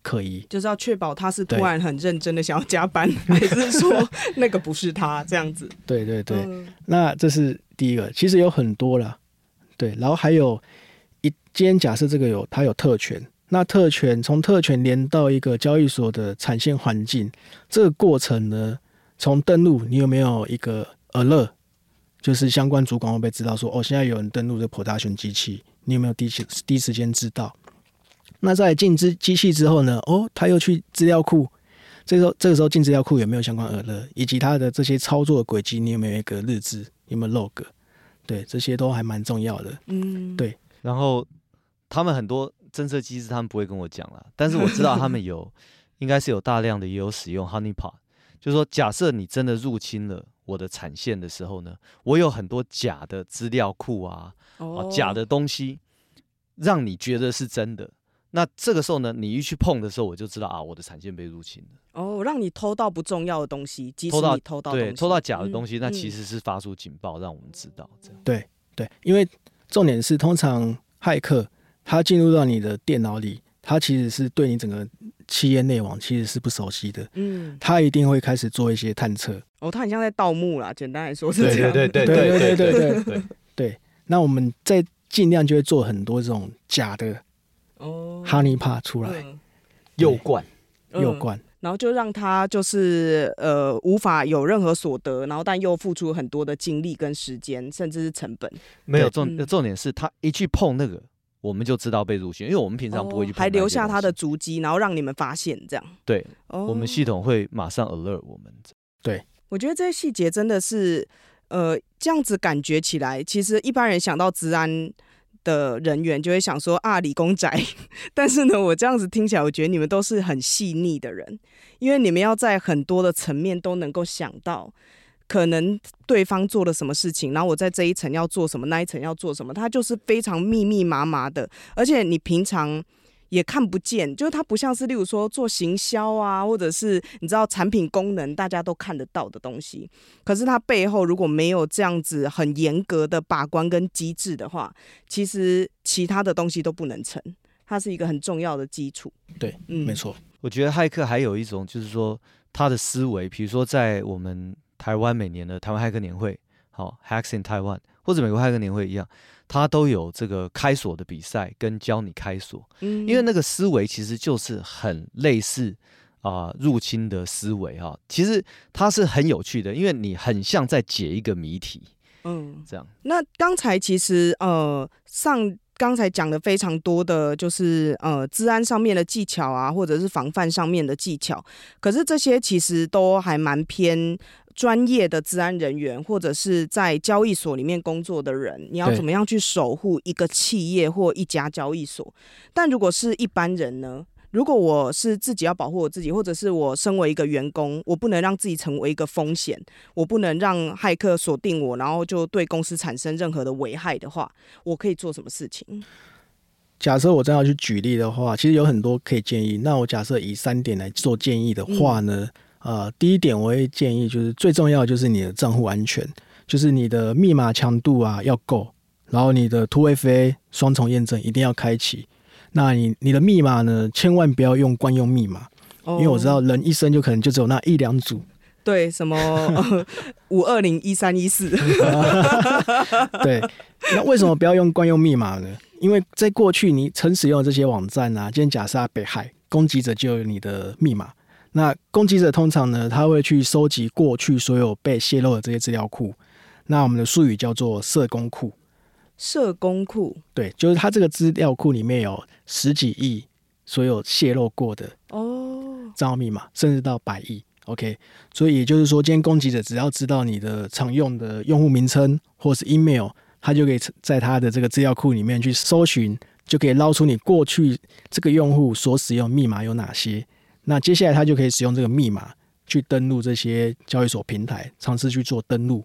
可疑，就是要确保他是突然很认真的想要加班，还是说那个不是他这样子？对对对，嗯、那这是第一个，其实有很多了，对，然后还有一，今天假设这个有他有特权。那特权从特权连到一个交易所的产线环境，这个过程呢，从登录你有没有一个 alert，就是相关主管会不会知道说，哦，现在有人登录这 production 机器，你有没有第一第一时间知道？那在进资机器之后呢，哦，他又去资料库，这时候这个时候进资料库有没有相关 alert，以及他的这些操作的轨迹，你有没有一个日志，有没有 log？对，这些都还蛮重要的。嗯，对。然后他们很多。侦测机制他们不会跟我讲了，但是我知道他们有，应该是有大量的也有使用 Honeypot，就是说假设你真的入侵了我的产线的时候呢，我有很多假的资料库啊，哦、啊，假的东西，让你觉得是真的。那这个时候呢，你一去碰的时候，我就知道啊，我的产线被入侵了。哦，让你偷到不重要的东西，即使你偷到对偷到假的东西，嗯、那其实是发出警报，让我们知道这样。对对，因为重点是，通常骇客他进入到你的电脑里，他其实是对你整个企业内网其实是不熟悉的。嗯，他一定会开始做一些探测。哦，他很像在盗墓啦，简单来说是这样。对对 对对对对对对对，对。那我们在尽量就会做很多这种假的。哦，Honey Pot 出来，诱贯，诱贯，然后就让他就是呃无法有任何所得，然后但又付出很多的精力跟时间，甚至是成本。没有重重点是他一去碰那个，我们就知道被入侵，因为我们平常不会去碰，还留下他的足迹，然后让你们发现这样。对，我们系统会马上 alert 我们。对，我觉得这些细节真的是呃这样子感觉起来，其实一般人想到治安。的人员就会想说啊，理工宅，但是呢，我这样子听起来，我觉得你们都是很细腻的人，因为你们要在很多的层面都能够想到，可能对方做了什么事情，然后我在这一层要做什么，那一层要做什么，它就是非常密密麻麻的，而且你平常。也看不见，就是它不像是，例如说做行销啊，或者是你知道产品功能大家都看得到的东西。可是它背后如果没有这样子很严格的把关跟机制的话，其实其他的东西都不能成。它是一个很重要的基础。对，嗯，没错。我觉得骇客还有一种就是说他的思维，比如说在我们台湾每年的台湾骇客年会，好，Hacks in Taiwan，或者美国骇客年会一样。它都有这个开锁的比赛跟教你开锁，嗯，因为那个思维其实就是很类似啊、呃、入侵的思维哈，其实它是很有趣的，因为你很像在解一个谜题，嗯，这样。那刚才其实呃上刚才讲的非常多的就是呃治安上面的技巧啊，或者是防范上面的技巧，可是这些其实都还蛮偏。专业的治安人员，或者是在交易所里面工作的人，你要怎么样去守护一个企业或一家交易所？但如果是一般人呢？如果我是自己要保护我自己，或者是我身为一个员工，我不能让自己成为一个风险，我不能让骇客锁定我，然后就对公司产生任何的危害的话，我可以做什么事情？假设我真要去举例的话，其实有很多可以建议。那我假设以三点来做建议的话呢？嗯呃，第一点我会建议就是最重要的就是你的账户安全，就是你的密码强度啊要够，然后你的 2FA 双重验证一定要开启。那你你的密码呢，千万不要用惯用密码，哦，因为我知道人一生就可能就只有那一两组。对，什么五二零一三一四。对，那为什么不要用惯用密码呢？因为在过去你曾使用的这些网站啊，今天假设被骇，攻击者就有你的密码。那攻击者通常呢，他会去收集过去所有被泄露的这些资料库。那我们的术语叫做社工库。社工库，对，就是他这个资料库里面有十几亿所有泄露过的哦账号密码，甚至到百亿。OK，所以也就是说，今天攻击者只要知道你的常用的用户名称或是 email，他就可以在他的这个资料库里面去搜寻，就可以捞出你过去这个用户所使用密码有哪些。那接下来他就可以使用这个密码去登录这些交易所平台，尝试去做登录。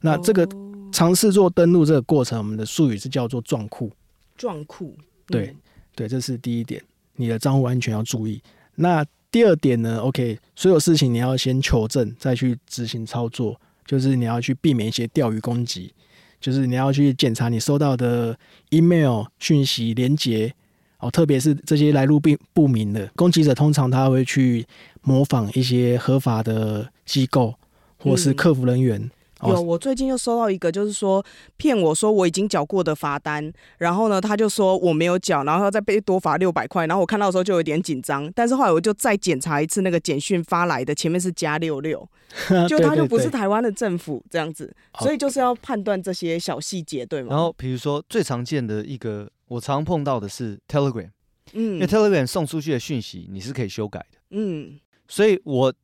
那这个尝试做登录这个过程，我们的术语是叫做撞库。撞库，对对，这是第一点，你的账户安全要注意。那第二点呢？OK，所有事情你要先求证，再去执行操作，就是你要去避免一些钓鱼攻击，就是你要去检查你收到的 email 讯息连结。哦，特别是这些来路不不明的攻击者，通常他会去模仿一些合法的机构或是客服人员。嗯有，我最近又收到一个，就是说骗我说我已经缴过的罚单，然后呢，他就说我没有缴，然后要再被多罚六百块，然后我看到的时候就有点紧张，但是后来我就再检查一次那个简讯发来的，前面是加六六，就他就不是台湾的政府这样子，所以就是要判断这些小细节，对吗？然后比如说最常见的一个。我常碰到的是 Telegram，嗯，因为 Telegram 送出去的讯息你是可以修改的，嗯，所以我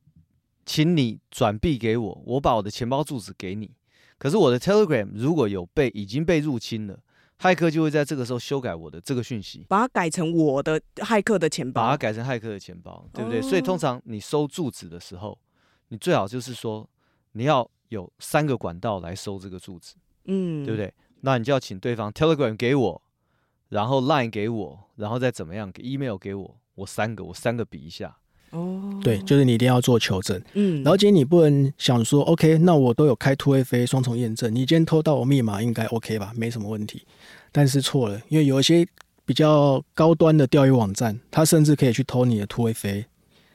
请你转币给我，我把我的钱包住址给你，可是我的 Telegram 如果有被已经被入侵了，骇客就会在这个时候修改我的这个讯息，把它改成我的骇客的钱包，把它改成骇客的钱包，对不对？哦，所以通常你收住址的时候，你最好就是说，你要有三个管道来收这个住址，嗯，对不对？那你就要请对方 Telegram 给我，然后 Line 给我，然后再怎么样给 Email 给我，我三个，我三个比一下。哦，对，就是你一定要做求证。嗯，然后今天你不能想说，OK，那我都有开 2FA 双重验证，你今天偷到我密码应该 OK 吧？没什么问题。但是错了，因为有一些比较高端的钓鱼网站，它甚至可以去偷你的 2FA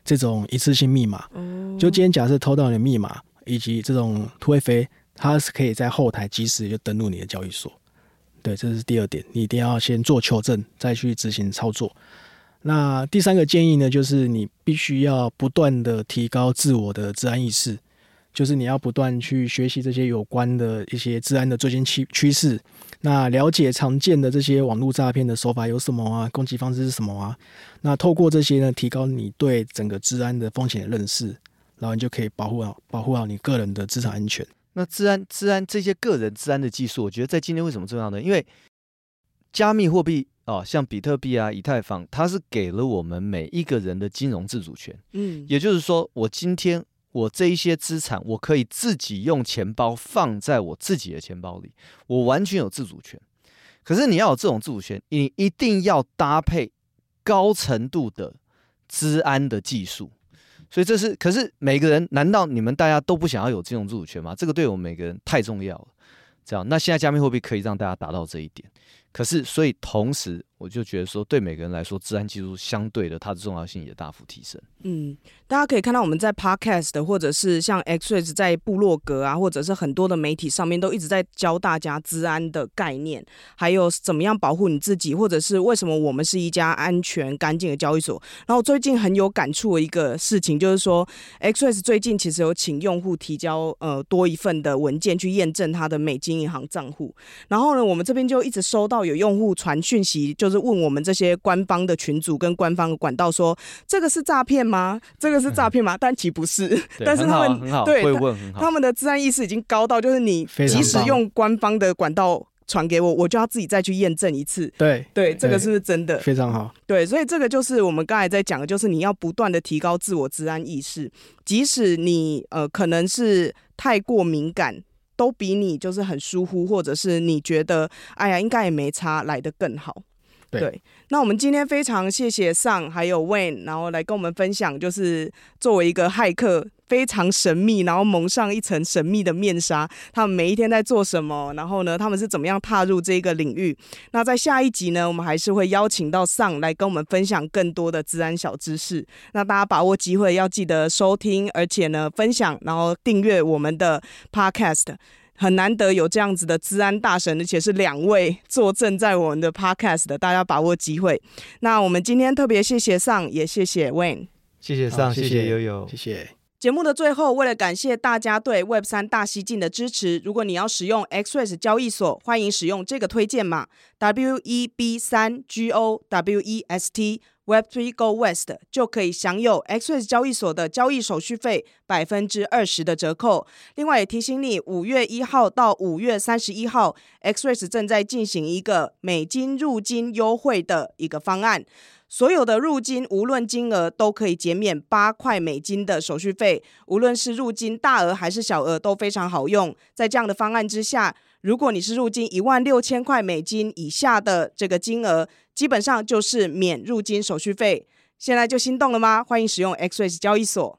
这种一次性密码。哦，就今天假设偷到你的密码以及这种 2FA，它是可以在后台及时就登录你的交易所。对，这是第二点，你一定要先做求证，再去执行操作。那第三个建议呢，就是你必须要不断的提高自我的治安意识，就是你要不断去学习这些有关的一些治安的最新趋趋势，那了解常见的这些网络诈骗的手法有什么啊，攻击方式是什么啊？那透过这些呢，提高你对整个治安的风险的认识，然后你就可以保护好保护好你个人的资产安全。那治安治安这些个人治安的技术，我觉得在今天为什么重要呢？因为加密货币。哦，像比特币啊、以太坊，它是给了我们每一个人的金融自主权。嗯，也就是说，我今天我这一些资产，我可以自己用钱包放在我自己的钱包里，我完全有自主权。可是你要有这种自主权，你一定要搭配高程度的治安的技术。所以这是，可是每个人，难道你们大家都不想要有金融自主权吗？这个对我们每个人太重要了。这样，那现在加密货币可以让大家达到这一点。可是，所以同时，我就觉得说，对每个人来说，治安技术相对的，它的重要性也大幅提升。嗯，大家可以看到我们在 Podcast 或者是像 XRES 在部落格啊，或者是很多的媒体上面，都一直在教大家治安的概念，还有怎么样保护你自己，或者是为什么我们是一家安全干净的交易所。然后最近很有感触的一个事情，就是说 XRES 最近其实有请用户提交呃多一份的文件去验证他的美金银行账户。然后呢，我们这边就一直收到有用户传讯息，就是问我们这些官方的群组跟官方的管道说，这个是诈骗吗？这个是诈骗吗？但其不是。但是他们对，会问。他们的治安意识已经高到，就是你即使用官方的管道传给我，我就要自己再去验证一次。对对，这个是不是真的？非常好。对，所以这个就是我们刚才在讲的，就是你要不断的提高自我治安意识，即使你呃可能是太过敏感。都比你就是很疏忽，或者是你觉得哎呀应该也没差来的更好。对，那我们今天非常谢谢 Sun 还有 Wayne，然后来跟我们分享，就是作为一个骇客，非常神秘，然后蒙上一层神秘的面纱，他们每一天在做什么，然后呢，他们是怎么样踏入这个领域？那在下一集呢，我们还是会邀请到 Sun 来跟我们分享更多的治安小知识。那大家把握机会，要记得收听，而且呢，分享，然后订阅我们的 Podcast。很难得有这样子的治安大神，而且是两位坐镇在我们的 Podcast 的，大家把握机会。那我们今天特别谢谢 Sun，也谢谢 Wayne，谢谢 Sun，谢谢悠悠，谢谢。节目的最后，为了感谢大家对 Web 三大西进的支持，如果你要使用 x r e s 交易所，欢迎使用这个推荐码 W E B 三 G O W E S T。Web3 Go West 就可以享有 x r e s 交易所的交易手续费百分之二十的折扣。另外也提醒你，五月一号到五月三十一号 x r e s 正在进行一个美金入金优惠的一个方案。所有的入金，无论金额都可以减免八块美金的手续费。无论是入金大额还是小额，都非常好用。在这样的方案之下，如果你是入金一万六千块美金以下的这个金额，基本上就是免入金手续费。现在就心动了吗？欢迎使用 XREX 交易所。